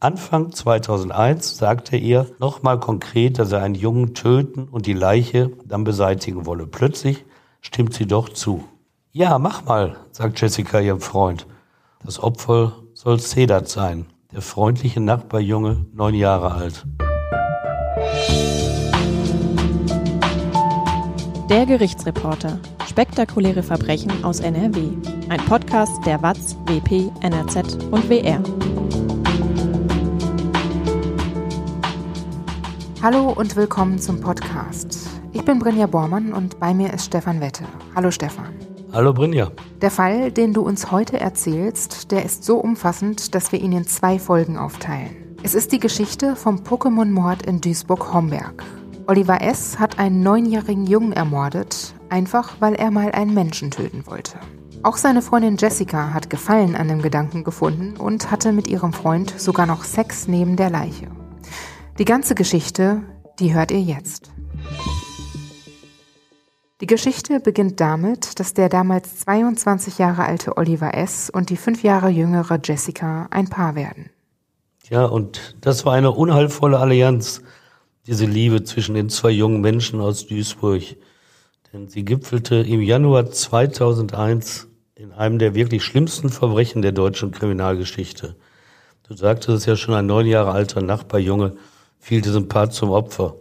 Anfang 2001 sagte er ihr nochmal konkret, dass er einen Jungen töten und die Leiche dann beseitigen wolle. Plötzlich stimmt sie doch zu. Ja, mach mal, sagt Jessica ihrem Freund. Das Opfer soll Sedat sein, der freundliche Nachbarjunge, neun Jahre alt. Der Gerichtsreporter. Spektakuläre Verbrechen aus NRW. Ein Podcast der WAZ, WP, NRZ und WR. Hallo und willkommen zum Podcast. Ich bin Brinja Bormann und bei mir ist Stefan Wette. Hallo Stefan. Hallo Brinja. Der Fall, den du uns heute erzählst, der ist so umfassend, dass wir ihn in zwei Folgen aufteilen. Es ist die Geschichte vom Pokémon-Mord in Duisburg-Homberg. Oliver S. hat einen neunjährigen Jungen ermordet, einfach weil er mal einen Menschen töten wollte. Auch seine Freundin Jessica hat Gefallen an dem Gedanken gefunden und hatte mit ihrem Freund sogar noch Sex neben der Leiche. Die ganze Geschichte, die hört ihr jetzt. Die Geschichte beginnt damit, dass der damals 22 Jahre alte Oliver S. und die fünf Jahre jüngere Jessica ein Paar werden. Ja, und das war eine unheilvolle Allianz diese Liebe zwischen den zwei jungen Menschen aus Duisburg. Denn sie gipfelte im Januar 2001 in einem der wirklich schlimmsten Verbrechen der deutschen Kriminalgeschichte. Du sagtest es ja schon, ein neun Jahre alter Nachbarjunge fiel diesem Paar zum Opfer.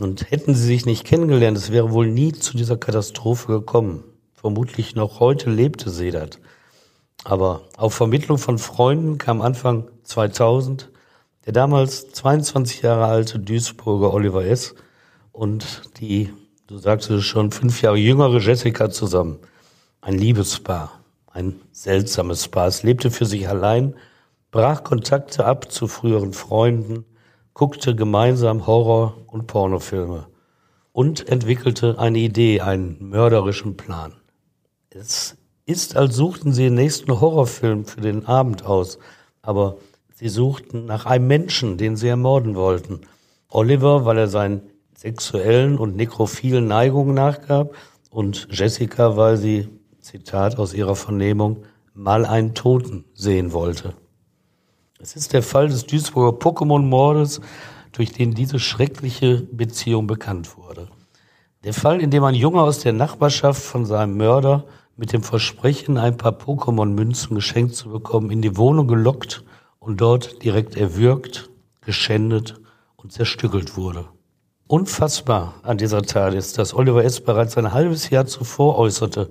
Und hätten sie sich nicht kennengelernt, es wäre wohl nie zu dieser Katastrophe gekommen. Vermutlich noch heute lebte Sedat. Aber auf Vermittlung von Freunden kam Anfang 2000 der damals 22 Jahre alte Duisburger Oliver S. und die, du sagst es schon, fünf Jahre jüngere Jessica zusammen. Ein Liebespaar, ein seltsames Paar. Es lebte für sich allein, brach Kontakte ab zu früheren Freunden, guckte gemeinsam Horror- und Pornofilme und entwickelte eine Idee, einen mörderischen Plan. Es ist, als suchten sie den nächsten Horrorfilm für den Abend aus, aber Sie suchten nach einem Menschen, den sie ermorden wollten. Oliver, weil er seinen sexuellen und nekrophilen Neigungen nachgab und Jessica, weil sie, Zitat aus ihrer Vernehmung, mal einen Toten sehen wollte. Es ist der Fall des Duisburger Pokémon-Mordes, durch den diese schreckliche Beziehung bekannt wurde. Der Fall, in dem ein Junge aus der Nachbarschaft von seinem Mörder mit dem Versprechen, ein paar Pokémon-Münzen geschenkt zu bekommen, in die Wohnung gelockt und dort direkt erwürgt, geschändet und zerstückelt wurde. Unfassbar an dieser Tat ist, dass Oliver S. bereits ein halbes Jahr zuvor äußerte,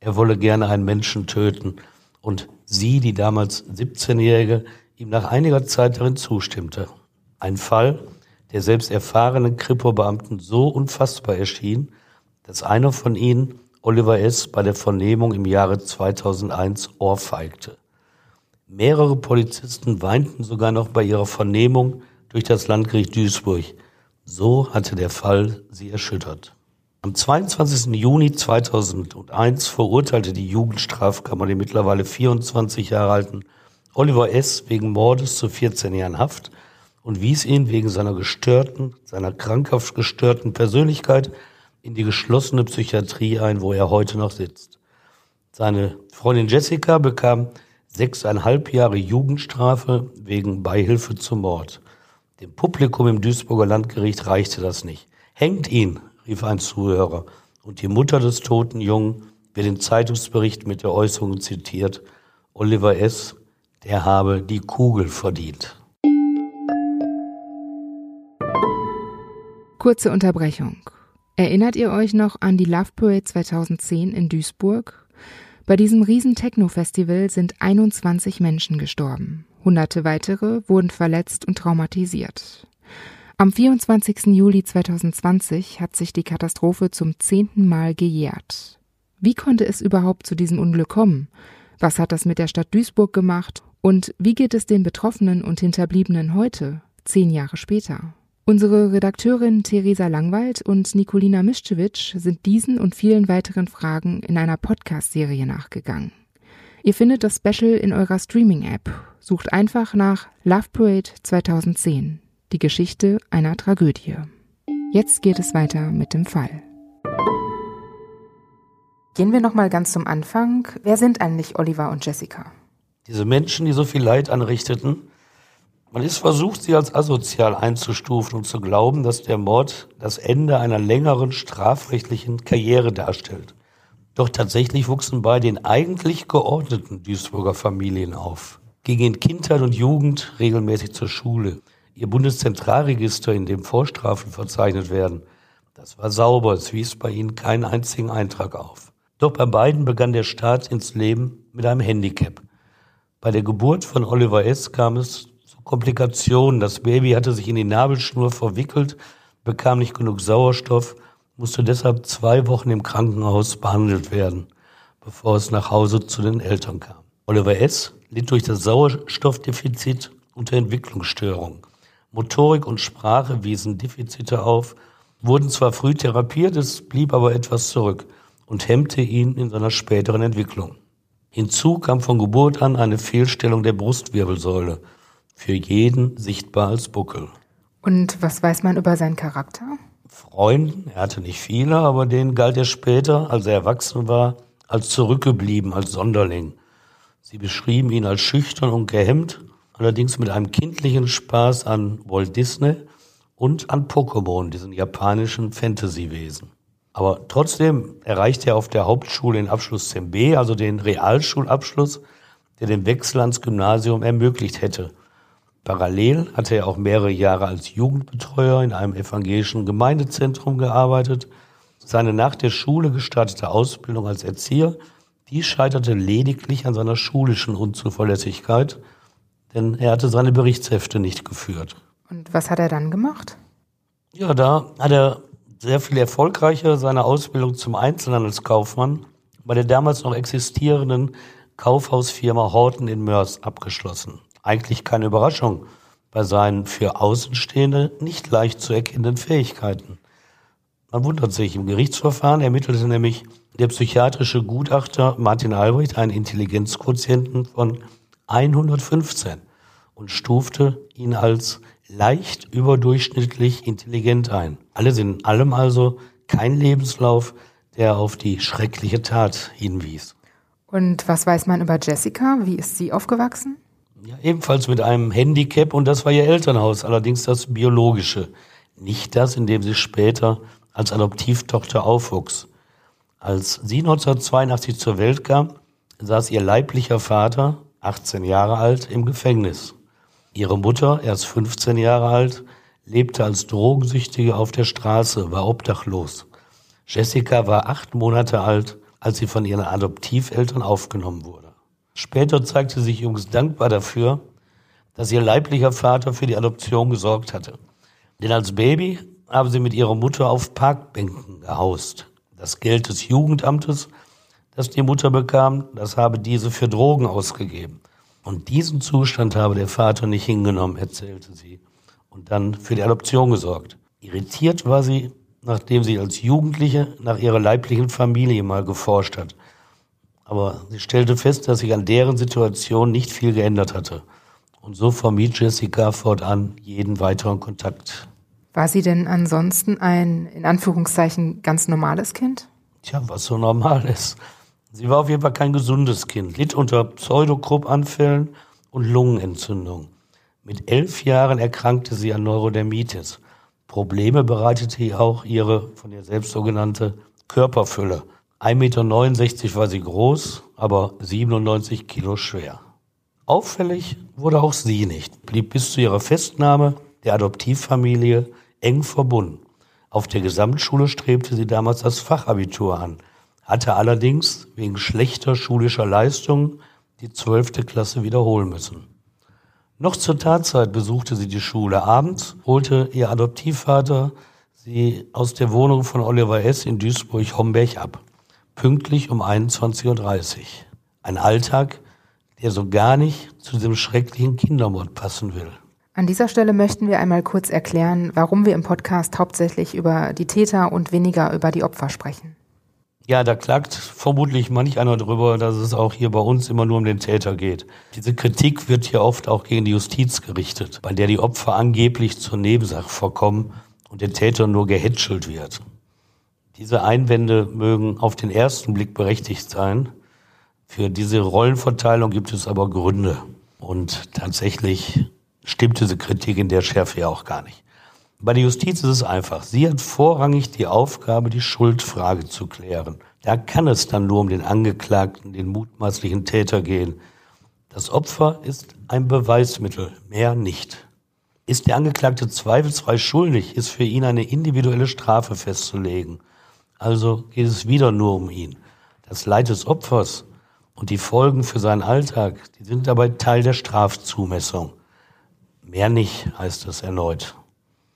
er wolle gerne einen Menschen töten und sie, die damals 17-Jährige, ihm nach einiger Zeit darin zustimmte. Ein Fall, der selbst erfahrenen Kripo-Beamten so unfassbar erschien, dass einer von ihnen Oliver S. bei der Vernehmung im Jahre 2001 ohrfeigte. Mehrere Polizisten weinten sogar noch bei ihrer Vernehmung durch das Landgericht Duisburg. So hatte der Fall sie erschüttert. Am 22. Juni 2001 verurteilte die Jugendstrafkammer den mittlerweile 24 Jahre alten Oliver S. wegen Mordes zu 14 Jahren Haft und wies ihn wegen seiner gestörten, seiner krankhaft gestörten Persönlichkeit in die geschlossene Psychiatrie ein, wo er heute noch sitzt. Seine Freundin Jessica bekam sechseinhalb Jahre Jugendstrafe wegen Beihilfe zum Mord. Dem Publikum im Duisburger Landgericht reichte das nicht. Hängt ihn, rief ein Zuhörer. Und die Mutter des toten Jungen wird den Zeitungsbericht mit der Äußerung zitiert, Oliver S., der habe die Kugel verdient. Kurze Unterbrechung. Erinnert ihr euch noch an die Love Parade 2010 in Duisburg? Bei diesem riesen Techno-Festival sind 21 Menschen gestorben. Hunderte weitere wurden verletzt und traumatisiert. Am 24. Juli 2020 hat sich die Katastrophe zum zehnten Mal gejährt. Wie konnte es überhaupt zu diesem Unglück kommen? Was hat das mit der Stadt Duisburg gemacht? Und wie geht es den Betroffenen und Hinterbliebenen heute, zehn Jahre später? Unsere Redakteurin Theresa Langwald und Nikolina Mischewitsch sind diesen und vielen weiteren Fragen in einer Podcast-Serie nachgegangen. Ihr findet das Special in eurer Streaming-App. Sucht einfach nach Love Parade 2010. Die Geschichte einer Tragödie. Jetzt geht es weiter mit dem Fall. Gehen wir nochmal ganz zum Anfang. Wer sind eigentlich Oliver und Jessica? Diese Menschen, die so viel Leid anrichteten, Man ist versucht, sie als asozial einzustufen und zu glauben, dass der Mord das Ende einer längeren strafrechtlichen Karriere darstellt. Doch tatsächlich wuchsen beide in eigentlich geordneten Duisburger Familien auf. Gingen in Kindheit und Jugend regelmäßig zur Schule. Ihr Bundeszentralregister, in dem Vorstrafen verzeichnet werden, das war sauber, es wies bei ihnen keinen einzigen Eintrag auf. Doch bei beiden begann der Start ins Leben mit einem Handicap. Bei der Geburt von Oliver S. kam es Komplikationen. Das Baby hatte sich in die Nabelschnur verwickelt, bekam nicht genug Sauerstoff, musste deshalb zwei Wochen im Krankenhaus behandelt werden, bevor es nach Hause zu den Eltern kam. Oliver S. litt durch das Sauerstoffdefizit unter Entwicklungsstörungen. Motorik und Sprache wiesen Defizite auf, wurden zwar früh therapiert, es blieb aber etwas zurück und hemmte ihn in seiner späteren Entwicklung. Hinzu kam von Geburt an eine Fehlstellung der Brustwirbelsäule – für jeden sichtbar als Buckel. Und was weiß man über seinen Charakter? Freund, er hatte nicht viele, aber den galt er später, als er erwachsen war, als zurückgeblieben, als Sonderling. Sie beschrieben ihn als schüchtern und gehemmt, allerdings mit einem kindlichen Spaß an Walt Disney und an Pokémon, diesen japanischen Fantasy-Wesen. Aber trotzdem erreichte er auf der Hauptschule den Abschluss CMB, also den Realschulabschluss, der den Wechsel ans Gymnasium ermöglicht hätte. Parallel hatte er auch mehrere Jahre als Jugendbetreuer in einem evangelischen Gemeindezentrum gearbeitet. Seine nach der Schule gestartete Ausbildung als Erzieher, die scheiterte lediglich an seiner schulischen Unzuverlässigkeit, denn er hatte seine Berichtshefte nicht geführt. Und was hat er dann gemacht? Ja, da hat er sehr viel erfolgreicher seine Ausbildung zum Einzelhandelskaufmann bei der damals noch existierenden Kaufhausfirma Horten in Mörs abgeschlossen eigentlich keine Überraschung bei seinen für Außenstehende nicht leicht zu erkennenden Fähigkeiten. Man wundert sich, im Gerichtsverfahren ermittelte nämlich der psychiatrische Gutachter Martin Albrecht einen Intelligenzquotienten von 115 und stufte ihn als leicht überdurchschnittlich intelligent ein. Alles in allem also kein Lebenslauf, der auf die schreckliche Tat hinwies. Und was weiß man über Jessica? Wie ist sie aufgewachsen? Ja, ebenfalls mit einem Handicap und das war ihr Elternhaus, allerdings das biologische. Nicht das, in dem sie später als Adoptivtochter aufwuchs. Als sie 1982 zur Welt kam, saß ihr leiblicher Vater, 18 Jahre alt, im Gefängnis. Ihre Mutter, erst 15 Jahre alt, lebte als Drogensüchtige auf der Straße, war obdachlos. Jessica war acht Monate alt, als sie von ihren Adoptiveltern aufgenommen wurde. Später zeigte sich Jungs dankbar dafür, dass ihr leiblicher Vater für die Adoption gesorgt hatte. Denn als Baby haben sie mit ihrer Mutter auf Parkbänken gehaust. Das Geld des Jugendamtes, das die Mutter bekam, das habe diese für Drogen ausgegeben. Und diesen Zustand habe der Vater nicht hingenommen, erzählte sie, und dann für die Adoption gesorgt. Irritiert war sie, nachdem sie als Jugendliche nach ihrer leiblichen Familie mal geforscht hat. Aber sie stellte fest, dass sich an deren Situation nicht viel geändert hatte. Und so vermied Jessica fortan jeden weiteren Kontakt. War sie denn ansonsten ein, in Anführungszeichen, ganz normales Kind? Tja, was so normal ist. Sie war auf jeden Fall kein gesundes Kind, litt unter Pseudokrupp-Anfällen und Lungenentzündung. Mit elf Jahren erkrankte sie an Neurodermitis. Probleme bereitete ihr auch ihre von ihr selbst sogenannte Körperfülle. 1,69 Meter war sie groß, aber 97 Kilo schwer. Auffällig wurde auch sie nicht, blieb bis zu ihrer Festnahme der Adoptivfamilie eng verbunden. Auf der Gesamtschule strebte sie damals das Fachabitur an, hatte allerdings wegen schlechter schulischer Leistungen die zwölfte Klasse wiederholen müssen. Noch zur Tatzeit besuchte sie die Schule. Abends holte ihr Adoptivvater sie aus der Wohnung von Oliver S. in Duisburg-Homberg ab pünktlich um 21.30 Uhr. Ein Alltag, der so gar nicht zu diesem schrecklichen Kindermord passen will. An dieser Stelle möchten wir einmal kurz erklären, warum wir im Podcast hauptsächlich über die Täter und weniger über die Opfer sprechen. Ja, da klagt vermutlich manch einer drüber, dass es auch hier bei uns immer nur um den Täter geht. Diese Kritik wird hier oft auch gegen die Justiz gerichtet, bei der die Opfer angeblich zur Nebensache vorkommen und der Täter nur gehätschelt wird. Diese Einwände mögen auf den ersten Blick berechtigt sein. Für diese Rollenverteilung gibt es aber Gründe. Und tatsächlich stimmt diese Kritik in der Schärfe ja auch gar nicht. Bei der Justiz ist es einfach. Sie hat vorrangig die Aufgabe, die Schuldfrage zu klären. Da kann es dann nur um den Angeklagten, den mutmaßlichen Täter gehen. Das Opfer ist ein Beweismittel, mehr nicht. Ist der Angeklagte zweifelsfrei schuldig, ist für ihn eine individuelle Strafe festzulegen. Also geht es wieder nur um ihn. Das Leid des Opfers und die Folgen für seinen Alltag, die sind dabei Teil der Strafzumessung. Mehr nicht, heißt es erneut.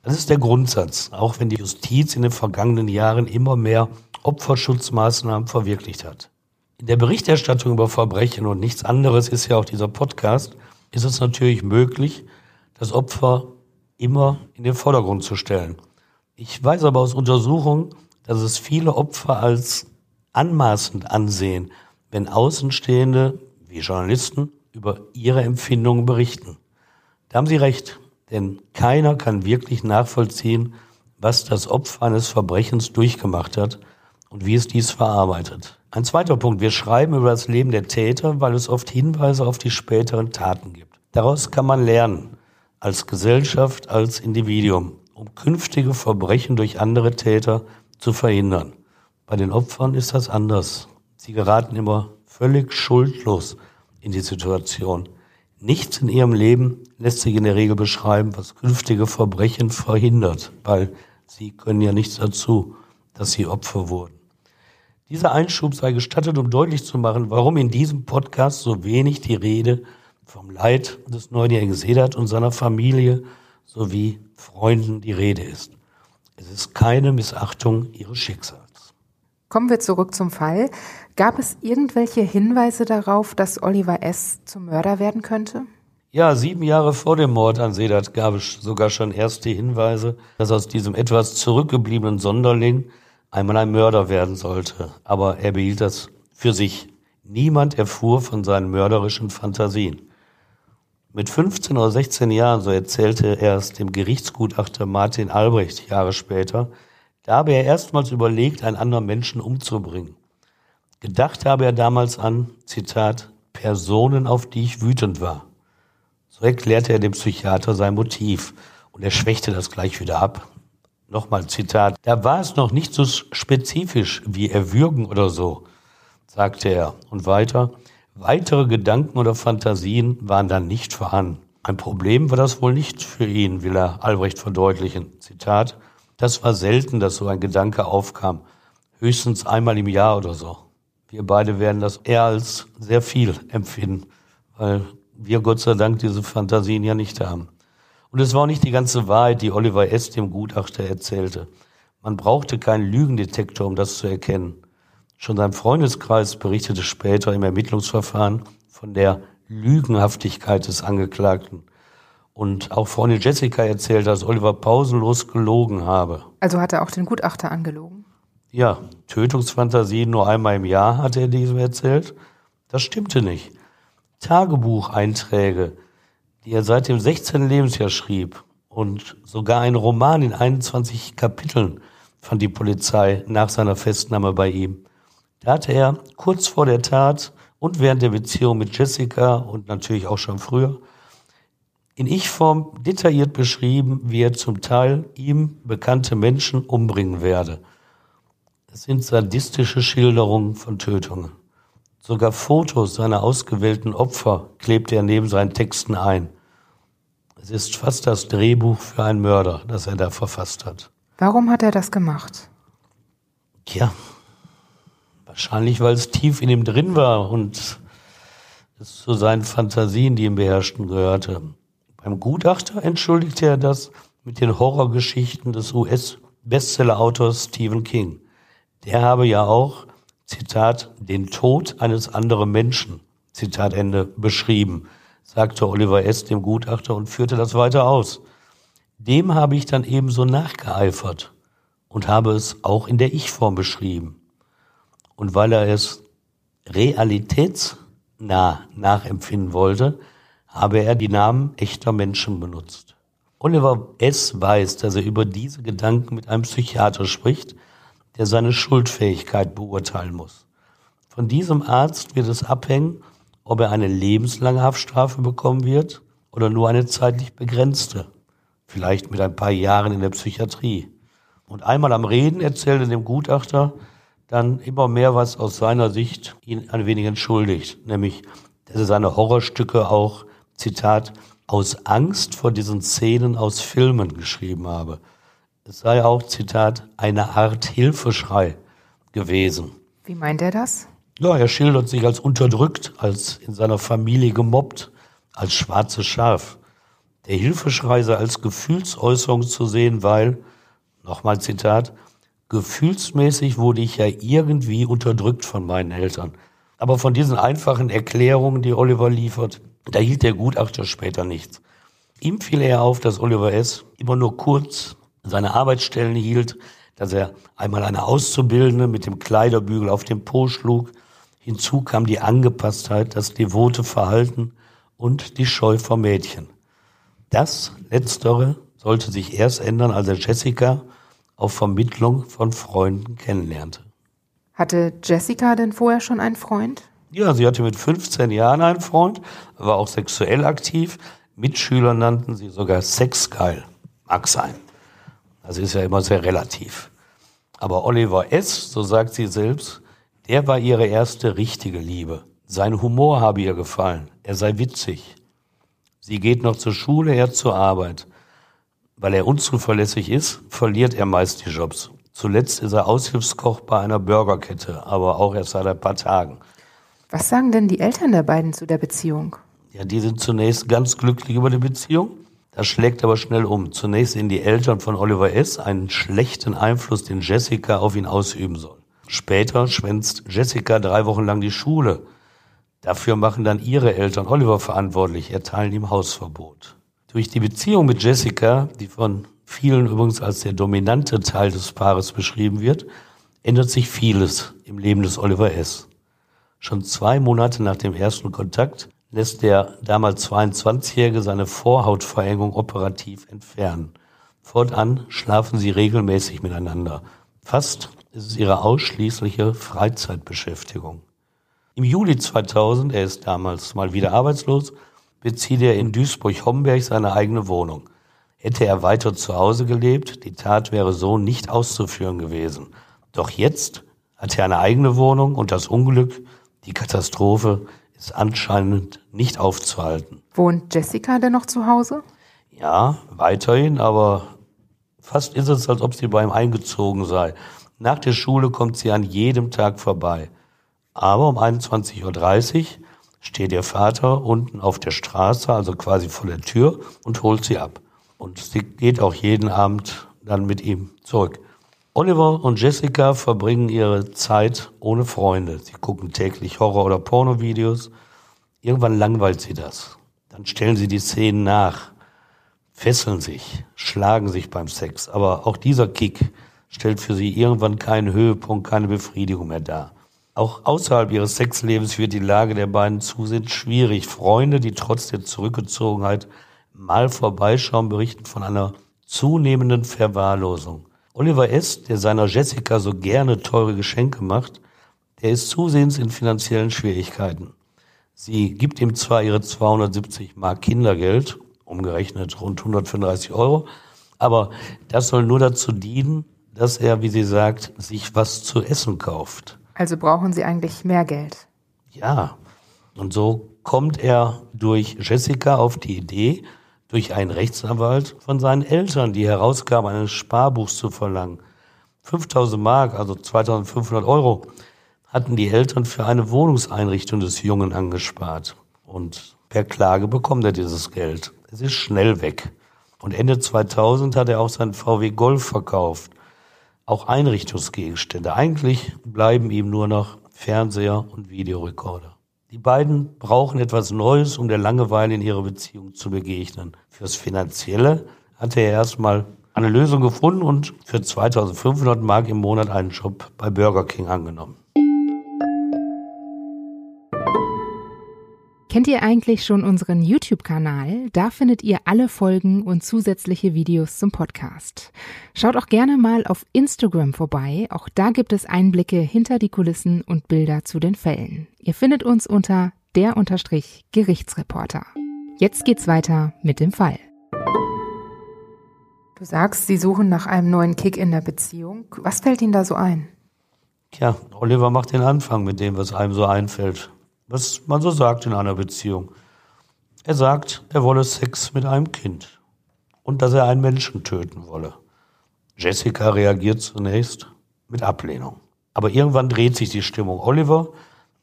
Das ist der Grundsatz, auch wenn die Justiz in den vergangenen Jahren immer mehr Opferschutzmaßnahmen verwirklicht hat. In der Berichterstattung über Verbrechen und nichts anderes ist ja auch dieser Podcast, ist es natürlich möglich, das Opfer immer in den Vordergrund zu stellen. Ich weiß aber aus Untersuchungen, dass es viele Opfer als anmaßend ansehen, wenn Außenstehende wie Journalisten über ihre Empfindungen berichten. Da haben Sie recht. Denn keiner kann wirklich nachvollziehen, was das Opfer eines Verbrechens durchgemacht hat und wie es dies verarbeitet. Ein zweiter Punkt. Wir schreiben über das Leben der Täter, weil es oft Hinweise auf die späteren Taten gibt. Daraus kann man lernen, als Gesellschaft, als Individuum, um künftige Verbrechen durch andere Täter zu verhindern. Bei den Opfern ist das anders. Sie geraten immer völlig schuldlos in die Situation. Nichts in ihrem Leben lässt sich in der Regel beschreiben, was künftige Verbrechen verhindert, weil sie können ja nichts dazu, dass sie Opfer wurden. Dieser Einschub sei gestattet, um deutlich zu machen, warum in diesem Podcast so wenig die Rede vom Leid des neunjährigen Sedat und seiner Familie sowie Freunden die Rede ist. Es ist keine Missachtung ihres Schicksals. Kommen wir zurück zum Fall. Gab es irgendwelche Hinweise darauf, dass Oliver S. zum Mörder werden könnte? Ja, sieben Jahre vor dem Mord an Sedat gab es sogar schon erste Hinweise, dass aus diesem etwas zurückgebliebenen Sonderling einmal ein Mörder werden sollte. Aber er behielt das für sich. Niemand erfuhr von seinen mörderischen Fantasien. Mit 15 oder 16 Jahren, so erzählte er es dem Gerichtsgutachter Martin Albrecht Jahre später, da habe er erstmals überlegt, einen anderen Menschen umzubringen. Gedacht habe er damals an, Zitat, Personen, auf die ich wütend war. Erklärte er dem Psychiater sein Motiv und er schwächte das gleich wieder ab. Nochmal Zitat, da war es noch nicht so spezifisch wie erwürgen oder so, sagte er. Und weiter, weitere Gedanken oder Fantasien waren dann nicht vorhanden. Ein Problem war das wohl nicht für ihn, will er Albrecht verdeutlichen. Zitat, das war selten, dass so ein Gedanke aufkam. Höchstens einmal im Jahr oder so wir beide werden das eher als sehr viel empfinden, weil wir Gott sei Dank diese Fantasien ja nicht haben. Und es war auch nicht die ganze Wahrheit, die Oliver S. dem Gutachter erzählte. Man brauchte keinen Lügendetektor, um das zu erkennen. Schon sein Freundeskreis berichtete später im Ermittlungsverfahren von der Lügenhaftigkeit des Angeklagten. Und auch Freundin Jessica erzählte, dass Oliver pausenlos gelogen habe. Also hat er auch den Gutachter angelogen? Ja, Tötungsfantasien nur einmal im Jahr, hat er diesem erzählt. Das stimmte nicht. Tagebucheinträge, die er seit dem 16. Lebensjahr schrieb und sogar ein Roman in 21 Kapiteln fand die Polizei nach seiner Festnahme bei ihm. Da hatte er kurz vor der Tat und während der Beziehung mit Jessica und natürlich auch schon früher in Ich-Form detailliert beschrieben, wie er zum Teil ihm bekannte Menschen umbringen werde. Es sind sadistische Schilderungen von Tötungen. Sogar Fotos seiner ausgewählten Opfer klebte er neben seinen Texten ein. Es ist fast das Drehbuch für einen Mörder, das er da verfasst hat. Warum hat er das gemacht? Tja, wahrscheinlich, weil es tief in ihm drin war und es zu seinen Fantasien, die ihn beherrschten, gehörte. Beim Gutachter entschuldigte er das mit den Horrorgeschichten des US-Bestseller-Autors Stephen King. Der habe ja auch, Zitat, den Tod eines anderen Menschen, Zitat Ende, beschrieben, sagte Oliver S. dem Gutachter und führte das weiter aus. Dem habe ich dann ebenso nachgeeifert und habe es auch in der Ich-Form beschrieben. Und weil er es realitätsnah nachempfinden wollte, habe er die Namen echter Menschen benutzt. Oliver S. weiß, dass er über diese Gedanken mit einem Psychiater spricht, der seine Schuldfähigkeit beurteilen muss. Von diesem Arzt wird es abhängen, ob er eine lebenslange Haftstrafe bekommen wird oder nur eine zeitlich begrenzte, vielleicht mit ein paar Jahren in der Psychiatrie. Und einmal am Reden erzählte dem Gutachter dann immer mehr, was aus seiner Sicht ihn ein wenig entschuldigt, nämlich, dass er seine Horrorstücke auch, Zitat, aus Angst vor diesen Szenen aus Filmen geschrieben habe. Es sei auch, Zitat, eine Art Hilfeschrei gewesen. Wie meint er das? Ja, er schildert sich als unterdrückt, als in seiner Familie gemobbt, als schwarzes Schaf. Der Hilfeschrei sei als Gefühlsäußerung zu sehen, weil, nochmal Zitat, gefühlsmäßig wurde ich ja irgendwie unterdrückt von meinen Eltern. Aber von diesen einfachen Erklärungen, die Oliver liefert, da hielt der Gutachter später nichts. Ihm fiel eher auf, dass Oliver S. immer nur kurz seine Arbeitsstellen hielt, dass er einmal eine Auszubildende mit dem Kleiderbügel auf den Po schlug. Hinzu kam die Angepasstheit, das devote Verhalten und die Scheu vor Mädchen. Das Letztere sollte sich erst ändern, als er Jessica auf Vermittlung von Freunden kennenlernte. Hatte Jessica denn vorher schon einen Freund? Ja, sie hatte mit 15 Jahren einen Freund, war auch sexuell aktiv. Mitschüler nannten sie sogar sexgeil. Mag sein. Das ist ja immer sehr relativ. Aber Oliver S., so sagt sie selbst, der war ihre erste richtige Liebe. Sein Humor habe ihr gefallen. Er sei witzig. Sie geht noch zur Schule, er zur Arbeit. Weil er unzuverlässig ist, verliert er meist die Jobs. Zuletzt ist er Aushilfskoch bei einer Burgerkette, aber auch erst seit ein paar Tagen. Was sagen denn die Eltern der beiden zu der Beziehung? Ja, die sind zunächst ganz glücklich über die Beziehung. Das schlägt aber schnell um. Zunächst sehen die Eltern von Oliver S. einen schlechten Einfluss, den Jessica auf ihn ausüben soll. Später schwänzt Jessica drei Wochen lang die Schule. Dafür machen dann ihre Eltern Oliver verantwortlich, erteilen ihm Hausverbot. Durch die Beziehung mit Jessica, die von vielen übrigens als der dominante Teil des Paares beschrieben wird, ändert sich vieles im Leben des Oliver S. Schon zwei Monate nach dem ersten Kontakt lässt der damals 22-Jährige seine Vorhautverengung operativ entfernen. Fortan schlafen sie regelmäßig miteinander. Fast ist es ihre ausschließliche Freizeitbeschäftigung. Im Juli 2000, er ist damals mal wieder arbeitslos, bezieht er in Duisburg-Homberg seine eigene Wohnung. Hätte er weiter zu Hause gelebt, die Tat wäre so nicht auszuführen gewesen. Doch jetzt hat er eine eigene Wohnung und das Unglück die Katastrophe ist anscheinend nicht aufzuhalten. Wohnt Jessica denn noch zu Hause? Ja, weiterhin, aber fast ist es, als ob sie bei ihm eingezogen sei. Nach der Schule kommt sie an jedem Tag vorbei. Aber um 21.30 Uhr steht ihr Vater unten auf der Straße, also quasi vor der Tür, und holt sie ab. Und sie geht auch jeden Abend dann mit ihm zurück. Oliver und Jessica verbringen ihre Zeit ohne Freunde. Sie gucken täglich Horror- oder Pornovideos. Irgendwann langweilt sie das. Dann stellen sie die Szenen nach, fesseln sich, schlagen sich beim Sex. Aber auch dieser Kick stellt für sie irgendwann keinen Höhepunkt, keine Befriedigung mehr dar. Auch außerhalb ihres Sexlebens wird die Lage der beiden zusehends schwierig. Freunde, die trotz der Zurückgezogenheit mal vorbeischauen, berichten von einer zunehmenden Verwahrlosung. Oliver S., der seiner Jessica so gerne teure Geschenke macht, der ist zusehends in finanziellen Schwierigkeiten. Sie gibt ihm zwar ihre 270 Mark Kindergeld, umgerechnet rund 135 Euro, aber das soll nur dazu dienen, dass er, wie sie sagt, sich was zu essen kauft. Also brauchen Sie eigentlich mehr Geld? Ja, und so kommt er durch Jessica auf die Idee, durch einen Rechtsanwalt von seinen Eltern die Herausgabe eines Sparbuchs zu verlangen. 5000 Mark, also 2500 Euro, hatten die Eltern für eine Wohnungseinrichtung des Jungen angespart. Und per Klage bekommt er dieses Geld. Es ist schnell weg. Und Ende 2000 hat er auch seinen VW Golf verkauft. Auch Einrichtungsgegenstände. Eigentlich bleiben ihm nur noch Fernseher und Videorekorder. Die beiden brauchen etwas Neues, um der Langeweile in ihrer Beziehung zu begegnen. Fürs Finanzielle hatte er erstmal eine Lösung gefunden und für 2500 Mark im Monat einen Job bei Burger King angenommen. Kennt ihr eigentlich schon unseren YouTube-Kanal? Da findet ihr alle Folgen und zusätzliche Videos zum Podcast. Schaut auch gerne mal auf Instagram vorbei. Auch da gibt es Einblicke hinter die Kulissen und Bilder zu den Fällen. Ihr findet uns unter der Gerichtsreporter. Jetzt geht's weiter mit dem Fall. Du sagst, Sie suchen nach einem neuen Kick in der Beziehung. Was fällt Ihnen da so ein? Tja, Oliver macht den Anfang mit dem, was einem so einfällt. Was man so sagt in einer Beziehung. Er sagt, er wolle Sex mit einem Kind und dass er einen Menschen töten wolle. Jessica reagiert zunächst mit Ablehnung. Aber irgendwann dreht sich die Stimmung. Oliver,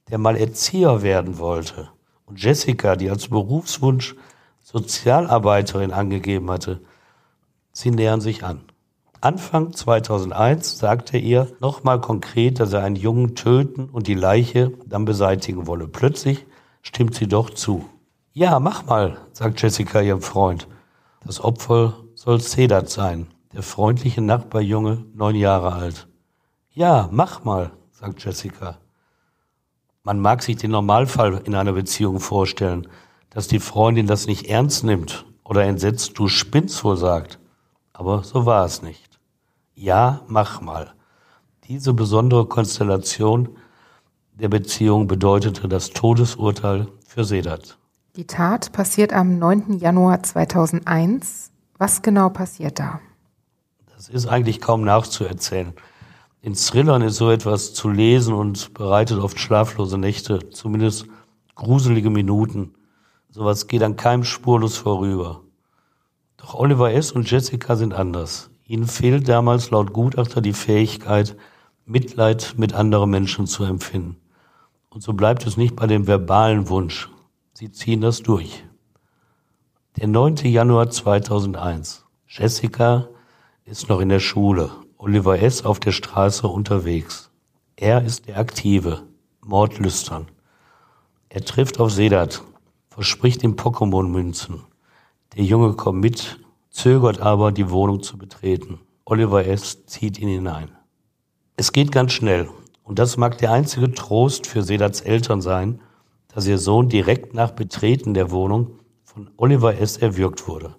der mal Erzieher werden wollte, und Jessica, die als Berufswunsch Sozialarbeiterin angegeben hatte, sie nähern sich an. Anfang 2001 sagte er ihr nochmal konkret, dass er einen Jungen töten und die Leiche dann beseitigen wolle. Plötzlich stimmt sie doch zu. Ja, mach mal, sagt Jessica ihrem Freund. Das Opfer soll Sedat sein, der freundliche Nachbarjunge, neun Jahre alt. Ja, mach mal, sagt Jessica. Man mag sich den Normalfall in einer Beziehung vorstellen, dass die Freundin das nicht ernst nimmt oder entsetzt, du spinnst wohl sagt. Aber so war es nicht. Ja, mach mal. Diese besondere Konstellation der Beziehung bedeutete das Todesurteil für Sedat. Die Tat passiert am 9. Januar 2001. Was genau passiert da? Das ist eigentlich kaum nachzuerzählen. In Thrillern ist so etwas zu lesen und bereitet oft schlaflose Nächte, zumindest gruselige Minuten. Sowas geht an keinem spurlos vorüber. Doch Oliver S. und Jessica sind anders. Ihnen fehlt damals laut Gutachter die Fähigkeit, Mitleid mit anderen Menschen zu empfinden. Und so bleibt es nicht bei dem verbalen Wunsch. Sie ziehen das durch. Der 9. Januar 2001. Jessica ist noch in der Schule. Oliver S. auf der Straße unterwegs. Er ist der Aktive, mordlüstern. Er trifft auf Sedat, verspricht ihm Pokémon-Münzen. Der Junge kommt mit, zögert aber, die Wohnung zu betreten. Oliver S. zieht ihn hinein. Es geht ganz schnell. Und das mag der einzige Trost für Sedats Eltern sein, dass ihr Sohn direkt nach Betreten der Wohnung von Oliver S. erwürgt wurde.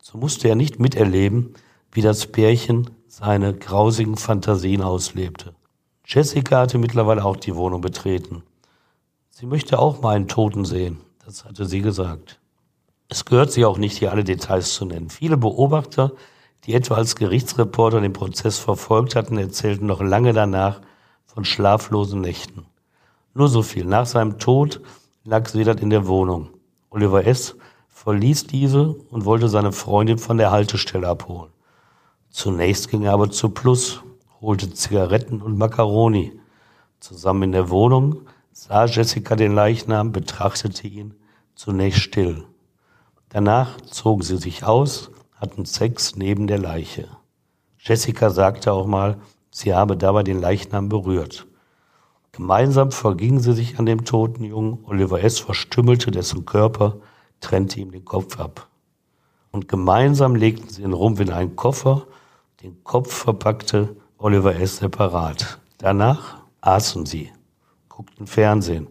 So musste er nicht miterleben, wie das Pärchen seine grausigen Fantasien auslebte. Jessica hatte mittlerweile auch die Wohnung betreten. Sie möchte auch mal einen Toten sehen, das hatte sie gesagt. Es gehört sich auch nicht, hier alle Details zu nennen. Viele Beobachter, die etwa als Gerichtsreporter den Prozess verfolgt hatten, erzählten noch lange danach von schlaflosen Nächten. Nur so viel. Nach seinem Tod lag Sedat in der Wohnung. Oliver S. verließ diese und wollte seine Freundin von der Haltestelle abholen. Zunächst ging er aber zu Plus, holte Zigaretten und Macaroni. Zusammen in der Wohnung sah Jessica den Leichnam, betrachtete ihn zunächst still. Danach zogen sie sich aus, hatten Sex neben der Leiche. Jessica sagte auch mal, sie habe dabei den Leichnam berührt. Gemeinsam vergingen sie sich an dem toten Jungen. Oliver S. verstümmelte dessen Körper, trennte ihm den Kopf ab. Und gemeinsam legten sie den Rumpf in einen Koffer den Kopf verpackte Oliver S. separat. Danach aßen sie, guckten Fernsehen.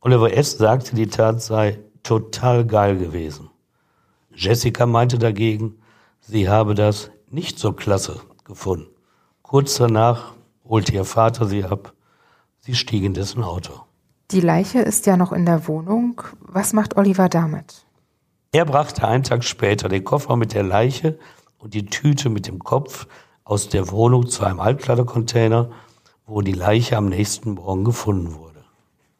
Oliver S. sagte, die Tat sei total geil gewesen. Jessica meinte dagegen, sie habe das nicht so klasse gefunden. Kurz danach holte ihr Vater sie ab. Sie stieg in dessen Auto. Die Leiche ist ja noch in der Wohnung. Was macht Oliver damit? Er brachte einen Tag später den Koffer mit der Leiche und die Tüte mit dem Kopf aus der Wohnung zu einem Altkleidercontainer, wo die Leiche am nächsten Morgen gefunden wurde.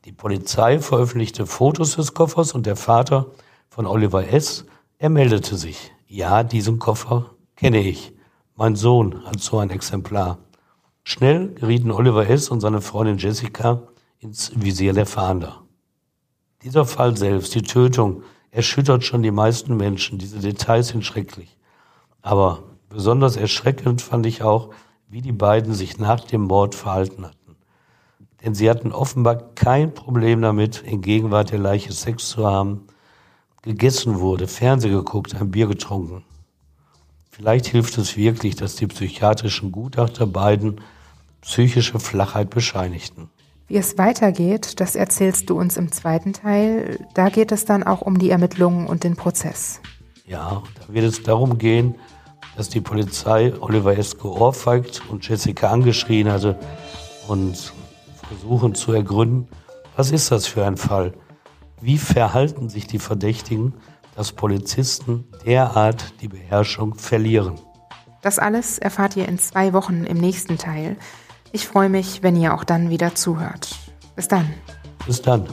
Die Polizei veröffentlichte Fotos des Koffers und der Vater von Oliver S. Er meldete sich. Ja, diesen Koffer kenne ich. Mein Sohn hat so ein Exemplar. Schnell gerieten Oliver S. und seine Freundin Jessica ins Visier der Fahnder. Dieser Fall selbst, die Tötung, erschüttert schon die meisten Menschen. Diese Details sind schrecklich. Aber besonders erschreckend fand ich auch, wie die beiden sich nach dem Mord verhalten hatten. Denn sie hatten offenbar kein Problem damit, in Gegenwart der Leiche Sex zu haben, gegessen wurde, Fernseh geguckt, ein Bier getrunken. Vielleicht hilft es wirklich, dass die psychiatrischen Gutachter beiden psychische Flachheit bescheinigten. Wie es weitergeht, das erzählst du uns im zweiten Teil. Da geht es dann auch um die Ermittlungen und den Prozess. Ja, da wird es darum gehen, dass die Polizei Oliver S. geohrfeigt und Jessica angeschrien hatte und versuchen zu ergründen, was ist das für ein Fall? Wie verhalten sich die Verdächtigen, dass Polizisten derart die Beherrschung verlieren? Das alles erfahrt ihr in zwei Wochen im nächsten Teil. Ich freue mich, wenn ihr auch dann wieder zuhört. Bis dann. Bis dann.